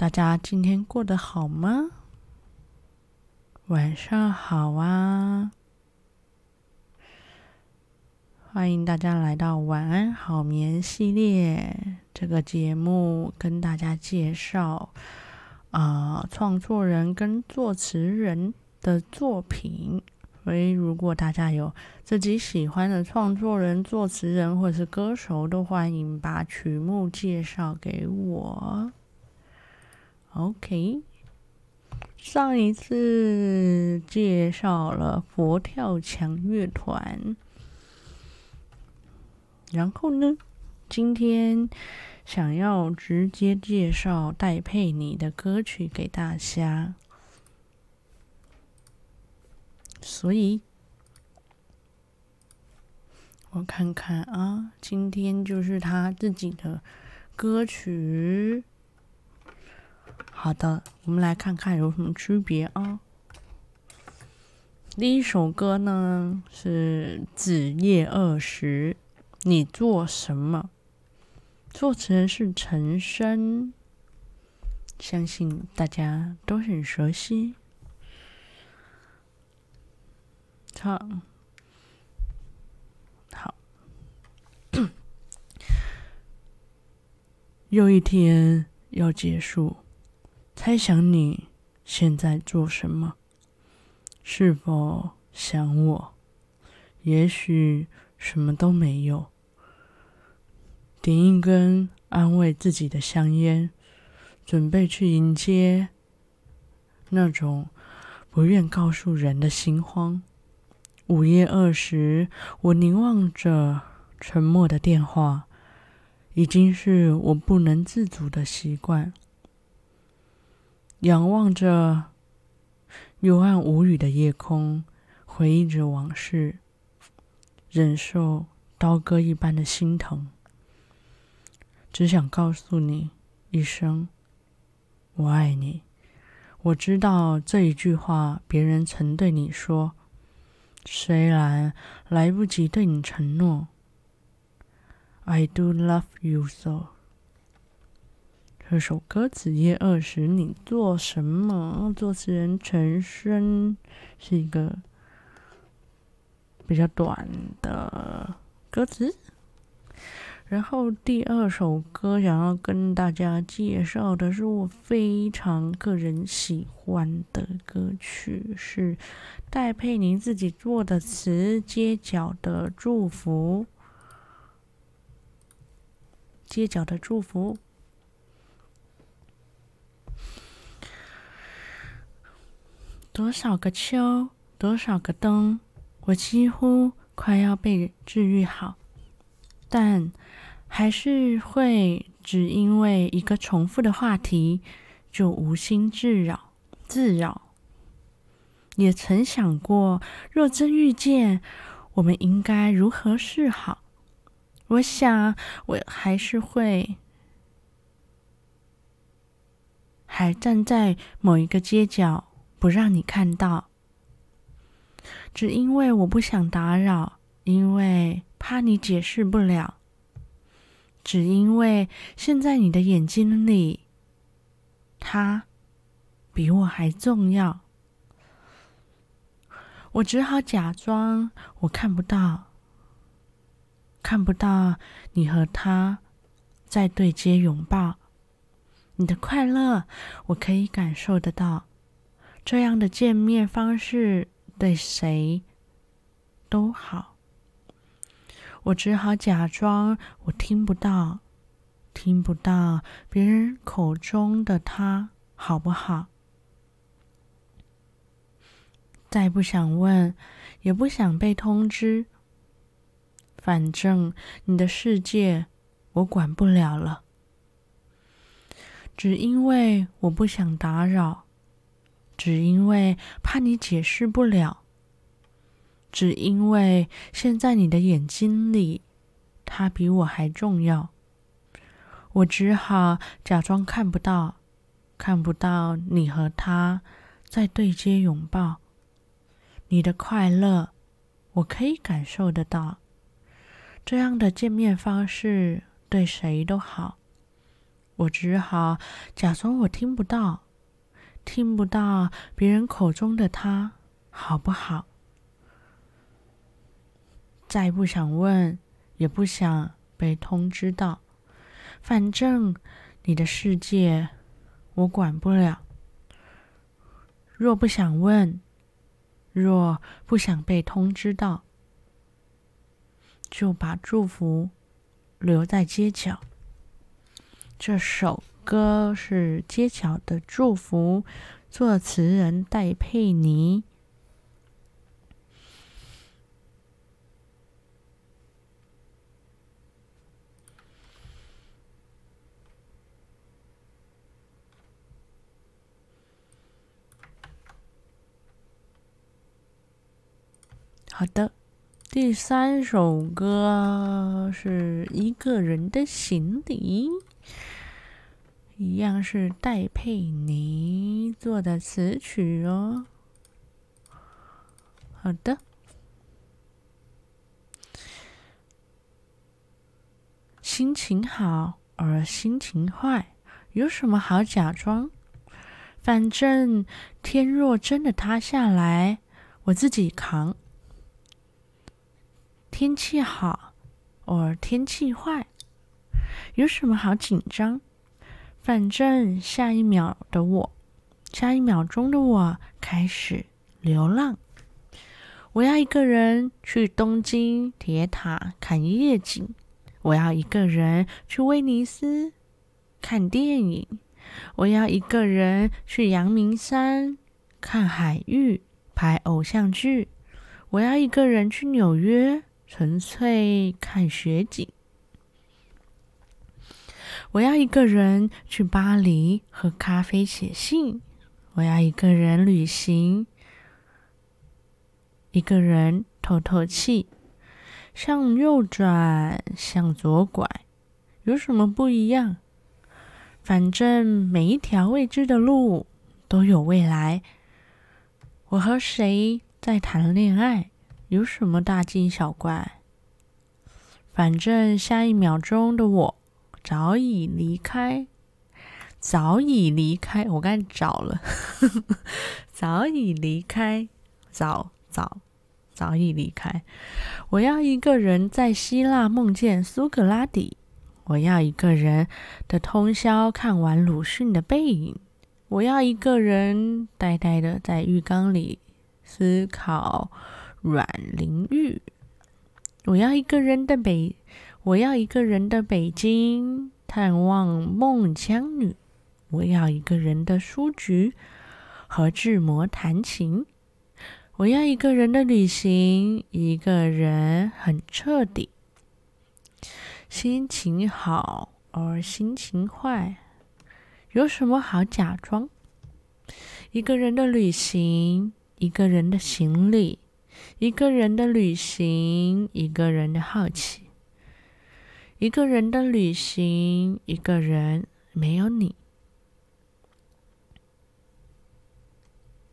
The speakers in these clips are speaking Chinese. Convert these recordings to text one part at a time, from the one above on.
大家今天过得好吗？晚上好啊！欢迎大家来到晚安好眠系列这个节目，跟大家介绍啊、创作人跟作词人的作品。所以，如果大家有自己喜欢的创作人、作词人或者是歌手，都欢迎把曲目介绍给我。OK，上一次介绍了佛跳墙乐团，然后呢，今天想要直接介绍戴佩妮的歌曲给大家。所以，我看看啊，今天就是他自己的歌曲。好的，我们来看看有什么区别啊。第一首歌呢是《子夜二时》，你做什么？作词人是陈升，相信大家都很熟悉。唱好，又一天要结束，猜想你现在做什么？是否想我？也许什么都没有。点一根安慰自己的香烟，准备去迎接那种不愿告诉人的心慌。午夜二时，我凝望着沉默的电话，已经是我不能自主的习惯。仰望着幽暗无语的夜空，回忆着往事，忍受刀割一般的心疼。只想告诉你一声：我爱你。我知道这一句话，别人曾对你说。虽然来不及对你承诺，I do love you so。这首歌《子夜二十》，你做什么？作词人陈升是一个比较短的歌词。然后第二首歌想要跟大家介绍的是我非常个人喜欢的歌曲，是戴佩妮自己做的词《街角的祝福》。街角的祝福，多少个秋，多少个冬，我几乎快要被治愈好，但。还是会只因为一个重复的话题，就无心自扰自扰。也曾想过，若真遇见，我们应该如何是好？我想，我还是会还站在某一个街角，不让你看到，只因为我不想打扰，因为怕你解释不了。只因为现在你的眼睛里，他比我还重要，我只好假装我看不到，看不到你和他在对街拥抱，你的快乐我可以感受得到，这样的见面方式对谁都好。我只好假装我听不到，听不到别人口中的他好不好？再不想问，也不想被通知。反正你的世界我管不了了，只因为我不想打扰，只因为怕你解释不了。只因为现在你的眼睛里，他比我还重要，我只好假装看不到，看不到你和他在对街拥抱。你的快乐，我可以感受得到。这样的见面方式对谁都好，我只好假装我听不到，听不到别人口中的他，好不好？再不想问，也不想被通知到，反正你的世界我管不了。若不想问，若不想被通知到，就把祝福留在街角。这首歌是《街角的祝福》，作词人戴佩妮。好的。第三首歌是一个人的行李，一样是戴佩妮做的词曲哦。好的，心情好而心情坏，有什么好假装？反正天若真的塌下来，我自己扛。天气好，或天气坏，有什么好紧张？反正下一秒的我，下一秒钟的我开始流浪。我要一个人去东京铁塔看夜景，我要一个人去威尼斯看电影，我要一个人去阳明山看海芋拍偶像剧，我要一个人去纽约。纯粹看雪景。我要一个人去巴黎喝咖啡写信。我要一个人旅行，一个人透透气。向右转，向左拐，有什么不一样？反正每一条未知的路都有未来。我和谁在谈恋爱？有什么大惊小怪？反正下一秒钟的我早已离开，早已离开。我刚才找了，早已离开，早早早已离开。我要一个人在希腊梦见苏格拉底，我要一个人的通宵看完鲁迅的背影，我要一个人呆呆的在浴缸里思考。阮玲玉，我要一个人的北，我要一个人的北京探望孟姜女，我要一个人的书局和志摩弹琴，我要一个人的旅行，一个人很彻底，心情好而心情坏，有什么好假装？一个人的旅行，一个人的行李。一个人的旅行，一个人的好奇。一个人的旅行，一个人没有你。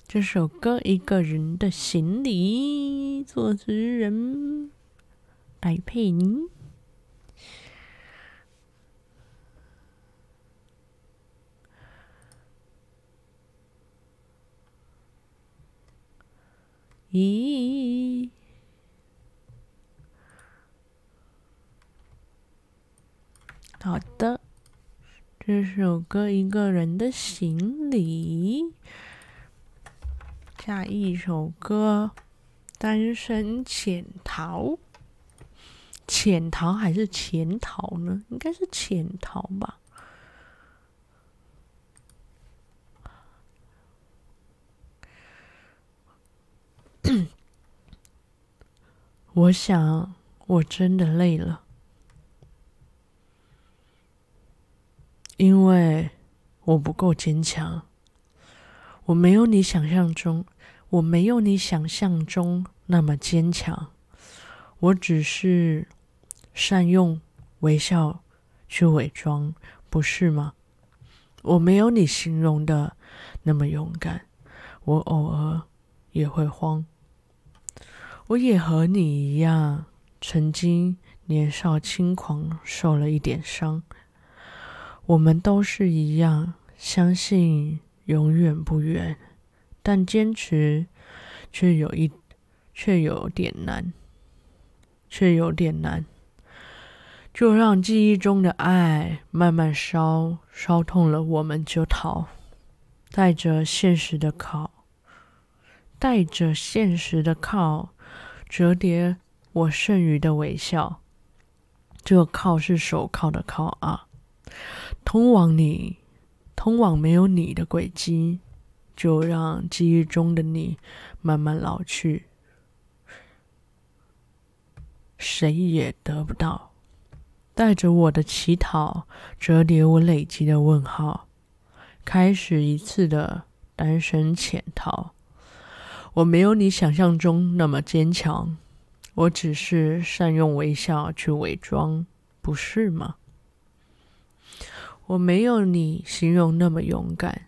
这首歌《一个人的行李》，作词人戴佩妮。咦，好的，这首歌《一个人的行李》，下一首歌《单身潜逃》，潜逃还是潜逃呢？应该是潜逃吧。我想，我真的累了，因为我不够坚强。我没有你想象中，我没有你想象中那么坚强。我只是善用微笑去伪装，不是吗？我没有你形容的那么勇敢，我偶尔也会慌。我也和你一样，曾经年少轻狂，受了一点伤。我们都是一样，相信永远不远，但坚持却有一，却有点难，却有点难。就让记忆中的爱慢慢烧，烧痛了我们就逃。带着现实的铐，带着现实的铐，折叠我剩余的微笑。这个铐是手铐的铐啊。通往你，通往没有你的轨迹，就让记忆中的你慢慢老去，谁也得不到。带着我的乞讨，折叠我累积的问号，开始一次的单身潜逃。我没有你想象中那么坚强，我只是善用微笑去伪装，不是吗？我没有你形容那么勇敢，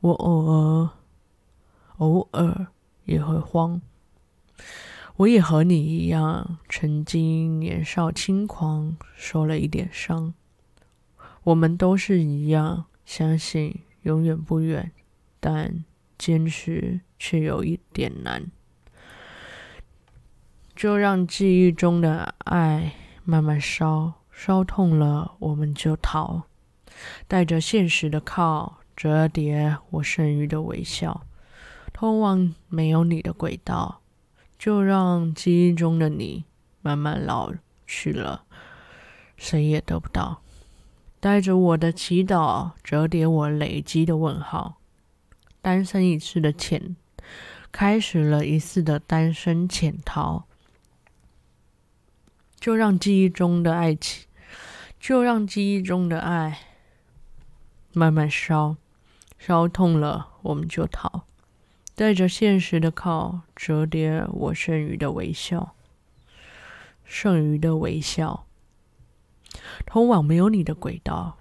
我偶尔偶尔也会慌。我也和你一样，曾经年少轻狂，受了一点伤。我们都是一样，相信永远不远，但坚持却有一点难。就让记忆中的爱慢慢烧，烧痛了我们就逃。带着现实的铐，折叠我剩余的微笑，通往没有你的轨道，就让记忆中的你慢慢老去了，谁也得不到。带着我的祈祷，折叠我累积的问号，单身一次的潜，开始了一次的单身潜逃，就让记忆中的爱情，就让记忆中的爱。慢慢烧，烧痛了我们就逃，带着现实的铐，折叠我剩余的微笑，剩余的微笑，通往没有你的轨道，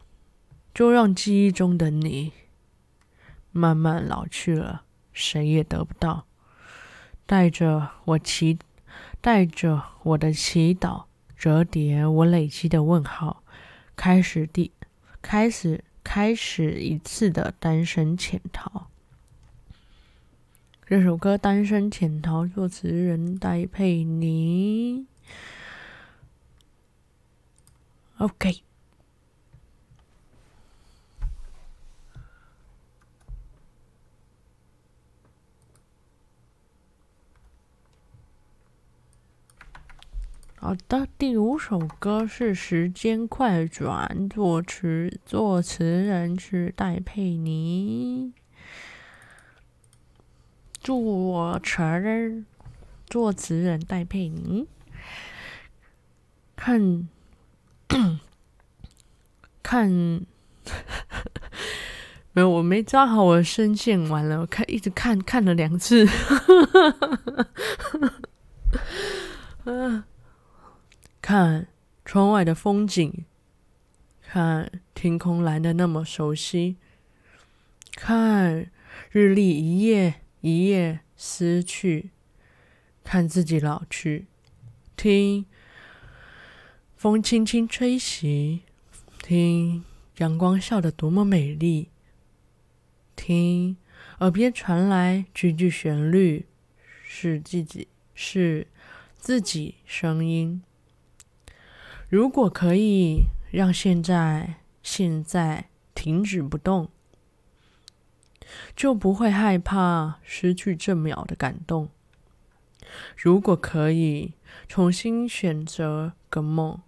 就让记忆中的你慢慢老去了，谁也得不到。带着我祈，带着我的祈祷，折叠我累积的问号，开始第，开始。开始一次的单身潜逃。这首歌《单身潜逃》，作词人戴佩妮。OK。好的，第五首歌是《时间快转》，作词作词人是戴佩妮，作词作词人戴佩妮。看，看，没有，我没抓好我的声线，完了，我看一直看看了两次，嗯。看窗外的风景，看天空蓝得那么熟悉，看日历一页一页撕去，看自己老去，听风轻轻吹袭，听阳光笑得多么美丽，听耳边传来句句旋律，是自己是自己声音。如果可以让现在现在停止不动，就不会害怕失去这秒的感动。如果可以重新选择个梦，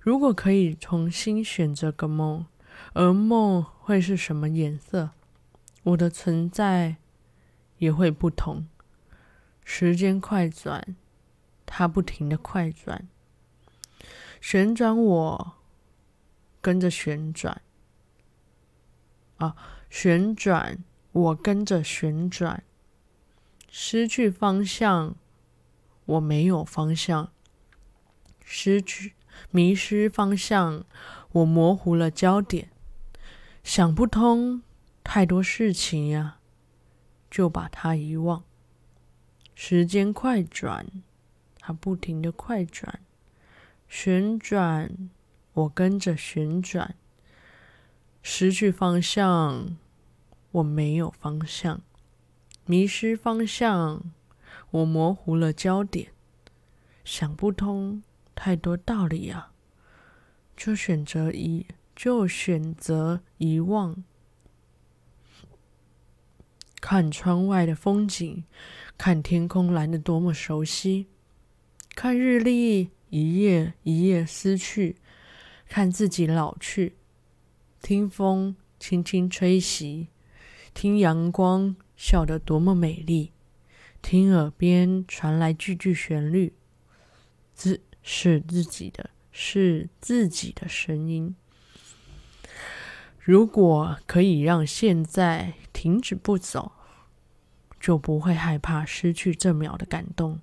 如果可以重新选择个梦，而梦会是什么颜色？我的存在也会不同。时间快转，它不停的快转。旋转，我跟着旋转啊！旋转，我跟着旋转。失去方向，我没有方向。失去，迷失方向，我模糊了焦点。想不通太多事情呀，就把它遗忘。时间快转，它不停的快转。旋转，我跟着旋转，失去方向，我没有方向；迷失方向，我模糊了焦点。想不通太多道理啊，就选择遗，就选择遗忘。看窗外的风景，看天空蓝得多么熟悉。看日历，一页一页撕去，看自己老去。听风轻轻吹袭，听阳光笑得多么美丽。听耳边传来句句旋律，自是自己的，是自己的声音。如果可以让现在停止不走，就不会害怕失去这秒的感动。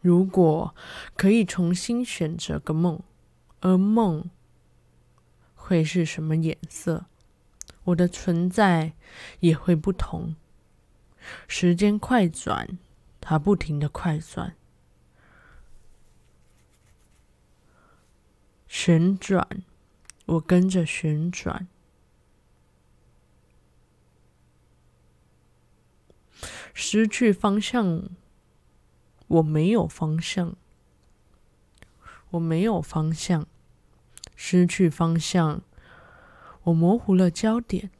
如果可以重新选择个梦，而梦会是什么颜色，我的存在也会不同。时间快转，它不停的快转，旋转。我跟着旋转，失去方向。我没有方向，我没有方向，失去方向。我模糊了焦点，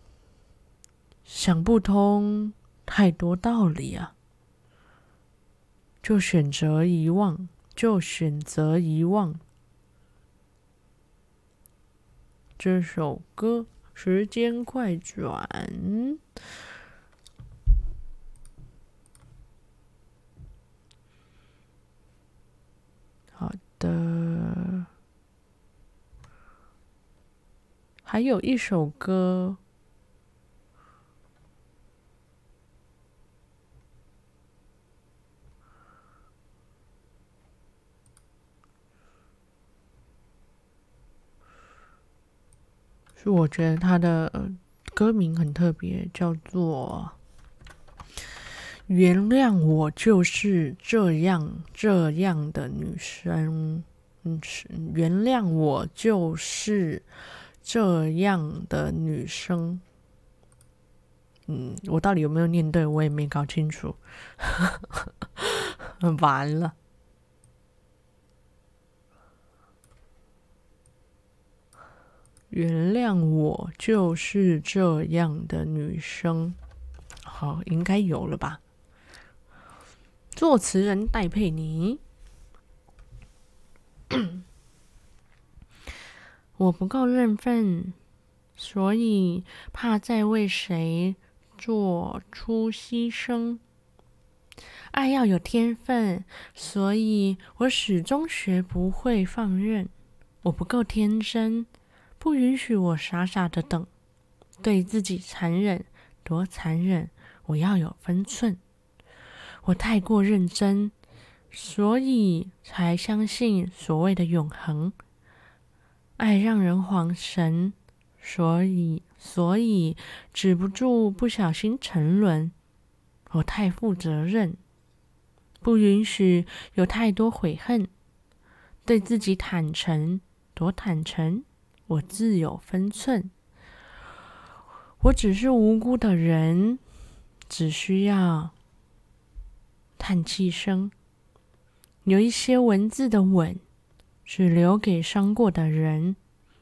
想不通太多道理啊，就选择遗忘，就选择遗忘。这首歌《时间快转》，的，还有一首歌。是我觉得他的歌名很特别，叫做“原谅我就是这样这样的女生”。嗯，原谅我就是这样的女生。嗯，我到底有没有念对？我也没搞清楚。完了。原谅我就是这样的女生，好，应该有了吧？作词人戴佩妮，我不够认份，所以怕再为谁做出牺牲。爱要有天分，所以我始终学不会放任。我不够天真。不允许我傻傻的等，对自己残忍，多残忍！我要有分寸。我太过认真，所以才相信所谓的永恒。爱让人恍神，所以所以止不住不小心沉沦。我太负责任，不允许有太多悔恨。对自己坦诚，多坦诚！我自有分寸，我只是无辜的人，只需要叹气声。有一些文字的吻，只留给伤过的人。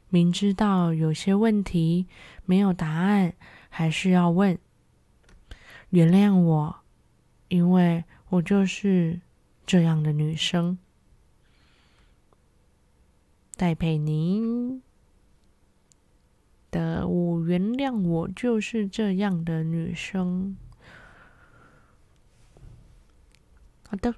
明知道有些问题没有答案，还是要问。原谅我，因为我就是这样的女生。戴佩妮。的，我原谅我就是这样的女生。好的。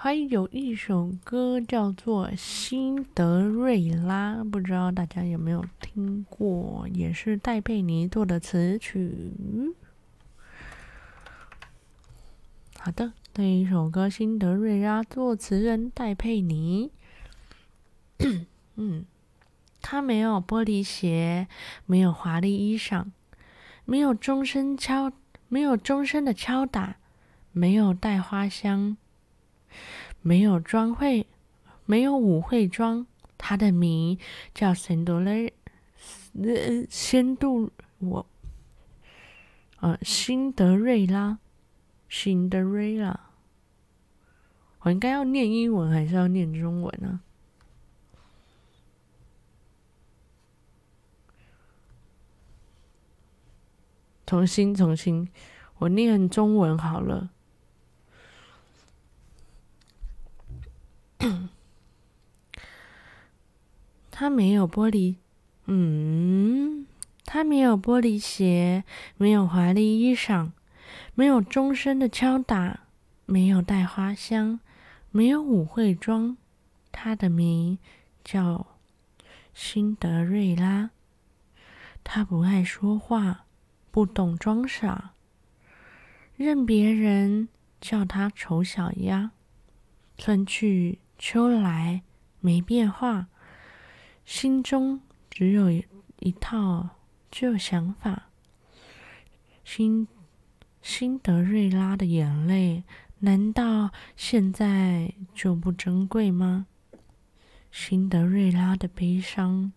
还有一首歌叫做《辛德瑞拉》，不知道大家有没有听过？也是戴佩妮做的词曲。好的，这一首歌《辛德瑞拉》作词人戴佩妮。嗯，他没有玻璃鞋，没有华丽衣裳，没有钟声敲，没有钟声的敲打，没有带花香，没有妆会，没有舞会妆。他的名叫辛德勒，呃，仙度我，呃，辛德瑞拉，辛德瑞拉。我应该要念英文还是要念中文呢？重新，重新，我念中文好了。他没有玻璃，嗯，他没有玻璃鞋，没有华丽衣裳，没有钟声的敲打，没有带花香，没有舞会装。他的名叫辛德瑞拉。他不爱说话，不懂装傻，任别人叫他丑小鸭。春去秋来，没变化。心中只有一套旧想法。辛辛德瑞拉的眼泪，难道现在就不珍贵吗？辛德瑞拉的悲伤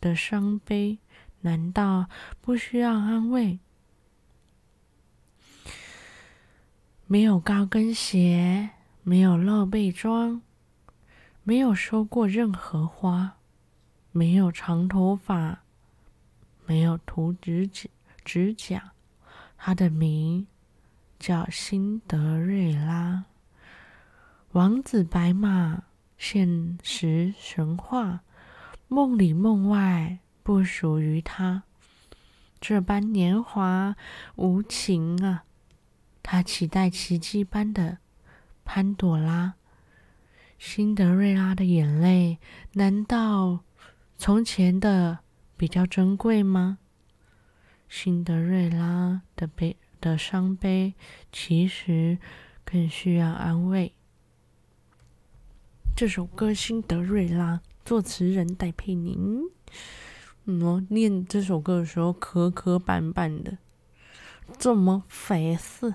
的伤悲，难道不需要安慰？没有高跟鞋，没有露背装，没有收过任何花。没有长头发，没有涂指甲，指甲。他的名叫辛德瑞拉。王子白马，现实神话，梦里梦外不属于他。这般年华无情啊！他期待奇迹般的潘朵拉。辛德瑞拉的眼泪，难道？从前的比较珍贵吗？辛德瑞拉的悲的伤悲，其实更需要安慰。这首歌《辛德瑞拉》，作词人戴佩妮。嗯，我念这首歌的时候磕磕绊绊的，怎么回事？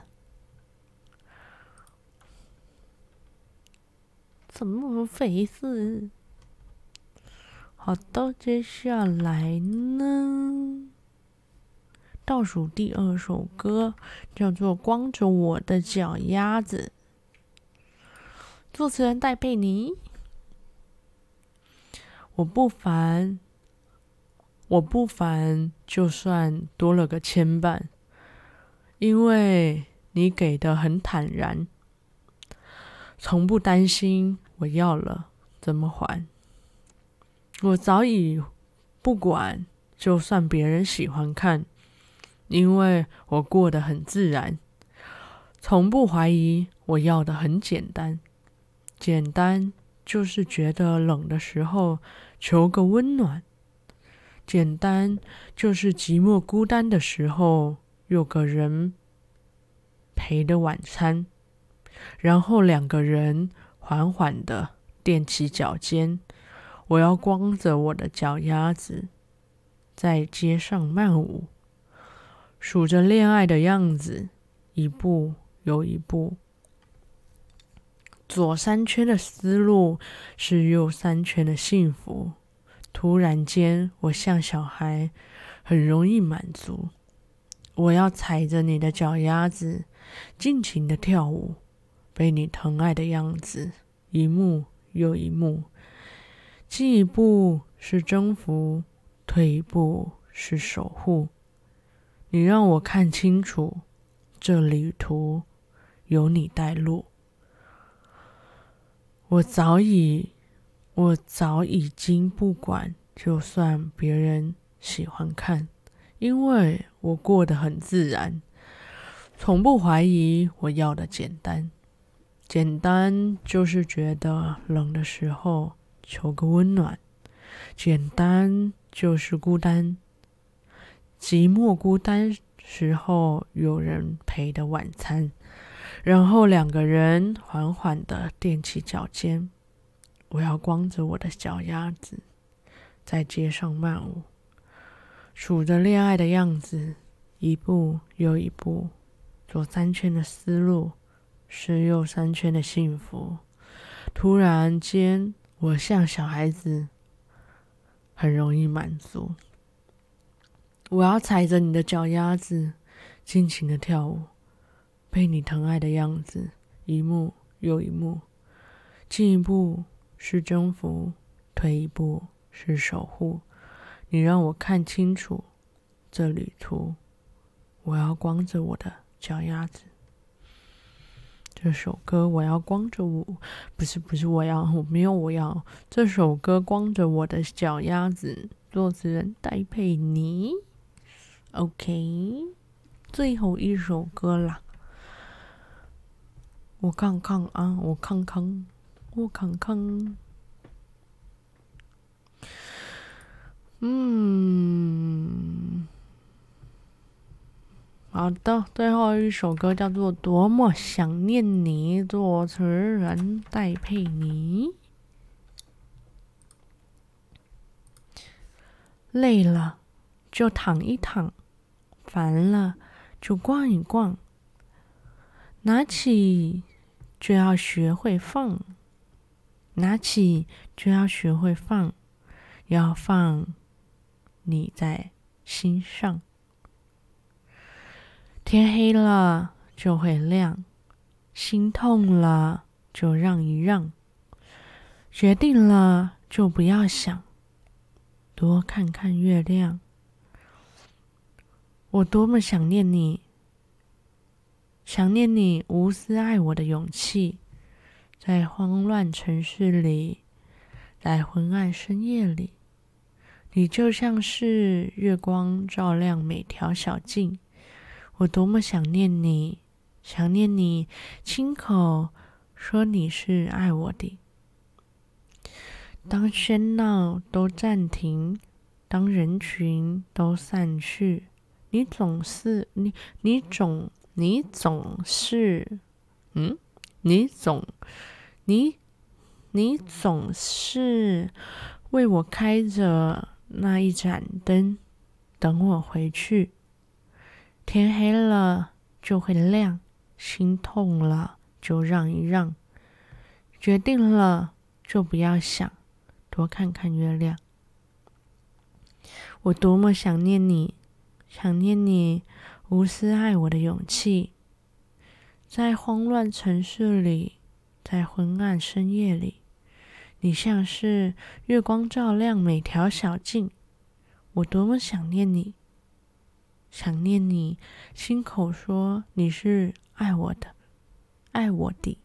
怎么回事？好的，接下来呢，倒数第二首歌叫做《光着我的脚丫子》，作词人戴佩妮。我不烦，我不烦，就算多了个牵绊，因为你给的很坦然，从不担心我要了怎么还。我早已不管，就算别人喜欢看，因为我过得很自然，从不怀疑我要的很简单，简单就是觉得冷的时候求个温暖，简单就是寂寞孤单的时候有个人陪的晚餐，然后两个人缓缓的踮起脚尖。我要光着我的脚丫子，在街上漫舞，数着恋爱的样子，一步又一步。左三圈的思路是右三圈的幸福。突然间，我像小孩，很容易满足。我要踩着你的脚丫子，尽情的跳舞，被你疼爱的样子，一幕又一幕。进一步是征服，退一步是守护。你让我看清楚，这旅途有你带路。我早已，我早已经不管，就算别人喜欢看，因为我过得很自然，从不怀疑我要的简单。简单就是觉得冷的时候。求个温暖，简单就是孤单，寂寞孤单时候有人陪的晚餐，然后两个人缓缓的踮起脚尖。我要光着我的脚丫子，在街上漫舞，数着恋爱的样子，一步又一步，左三圈的思路，是右三圈的幸福。突然间，我像小孩子，很容易满足。我要踩着你的脚丫子，尽情的跳舞，被你疼爱的样子，一幕又一幕。进一步是征服，退一步是守护。你让我看清楚这旅途。我要光着我的脚丫子。这首歌我要光着我，不是不是我要，我没有我要。这首歌光着我的脚丫子，作词人戴佩妮。OK，最后一首歌啦。我看看啊，我看看，我看看。嗯，好的，最后一首歌叫做《多么想念你》，作词人戴佩妮。累了就躺一躺。烦了，就逛一逛。拿起就要学会放，拿起就要学会放，要放你在心上。天黑了就会亮，心痛了就让一让，决定了就不要想，多看看月亮。我多么想念你，想念你无私爱我的勇气，在慌乱城市里，在昏暗深夜里，你就像是月光照亮每条小径。我多么想念你，想念你亲口说你是爱我的。当喧闹都暂停，当人群都散去。你总是你，你总你总是，嗯，你总你你总是为我开着那一盏灯，等我回去。天黑了就会亮，心痛了就让一让，决定了就不要想，多看看月亮。我多么想念你。想念你无私爱我的勇气，在慌乱城市里，在昏暗深夜里，你像是月光照亮每条小径。我多么想念你，想念你亲口说你是爱我的，爱我的。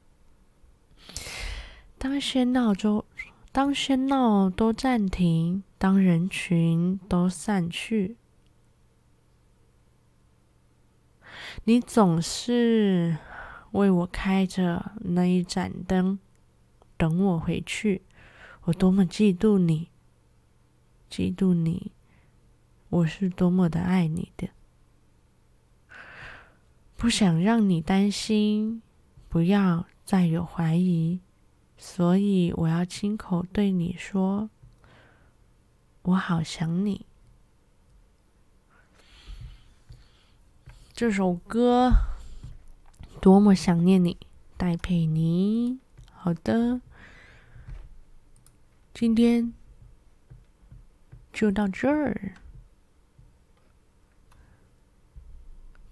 当喧闹中，当喧闹都暂停，当人群都散去。你总是为我开着那一盏灯，等我回去。我多么嫉妒你，嫉妒你，我是多么的爱你的。不想让你担心，不要再有怀疑，所以我要亲口对你说，我好想你。这首歌多么想念你，戴佩妮。好的，今天就到这儿，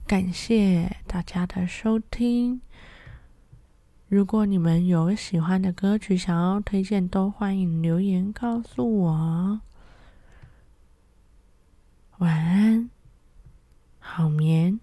感谢大家的收听。如果你们有喜欢的歌曲想要推荐，都欢迎留言告诉我。晚安，好眠。